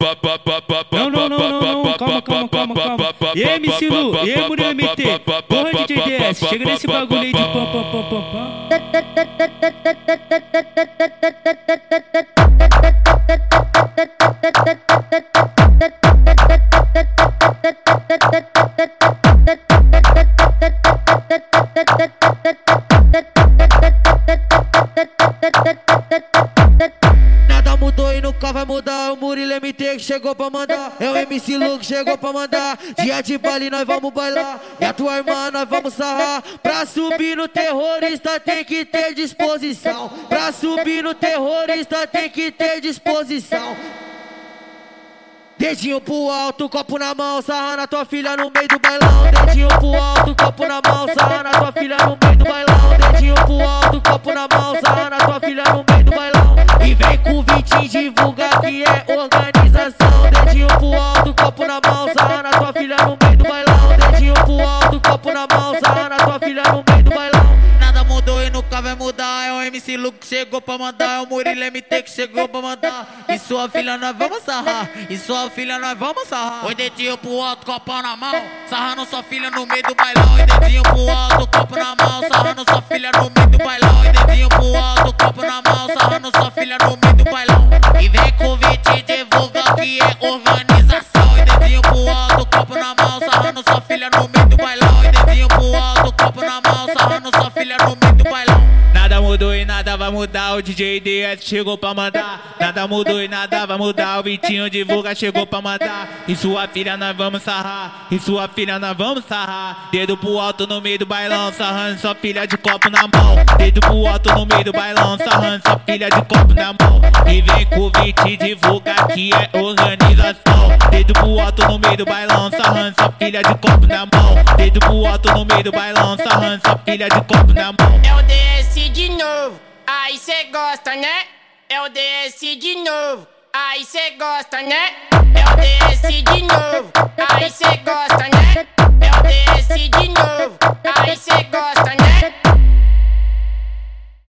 Não, não, não, não, não, calma, calma, calma, calma. E aí, MC Lu, e aí, Murilo MT, porra DS, chega nesse bagulho aí de mudou e nunca vai mudar. O Murilo MT que chegou pra mandar. É o MC Lu que chegou pra mandar. Dia de baile nós vamos bailar. E a tua irmã nós vamos sarrar. Pra subir no terrorista tem que ter disposição. Pra subir no terrorista tem que ter disposição. Dedinho pro alto, copo na mão, sarra na tua filha no meio do bailão. Dedinho pro alto, copo na mão, sarra na tua filha no meio do bailão. Dedinho pro alto, copo na mão, sarra na tua filha no meio 20 divulga que é organização. Dedinho pro alto, copo na mão, sarra na tua filha no meio do bailão. Dedinho pro alto, copo na mão, sarra na tua filha no meio do bailão. Nada mudou e nunca vai mudar. É o MC Lu que chegou pra mandar. É o Murilo MT que chegou pra mandar. E sua filha nós vamos sarrar. E sua filha nós vamos sarrar. Oi, dedinho pro alto, copo na mão. Sarrando sua filha no meio do bailão. E dedinho pro alto, organização. E dedinho pro alto, copo na mão. Sarrando sua filha no meio do bailão. E dedinho pro alto, mudou e nada vai mudar, o DJ DS chegou pra mandar. Nada mudou e nada vai mudar, o Vitinho divulga chegou pra mandar. E sua filha nós vamos sarrar, e sua filha nós vamos sarrar. Dedo pro alto no meio do bailão, sarrando sua filha de copo na mão. Dedo pro alto no meio do bailão, sarrando sua filha de copo na mão. E vem com o Vit divulga que é organização. Dedo pro alto no meio do bailão, sarrando sua filha de copo na mão. Dedo pro alto no meio do bailão, sarrando sua filha de copo na mão. É o DS de novo, aí cê gosta, né? É o DS de novo, aí cê gosta, né? É o DS de novo, aí cê gosta.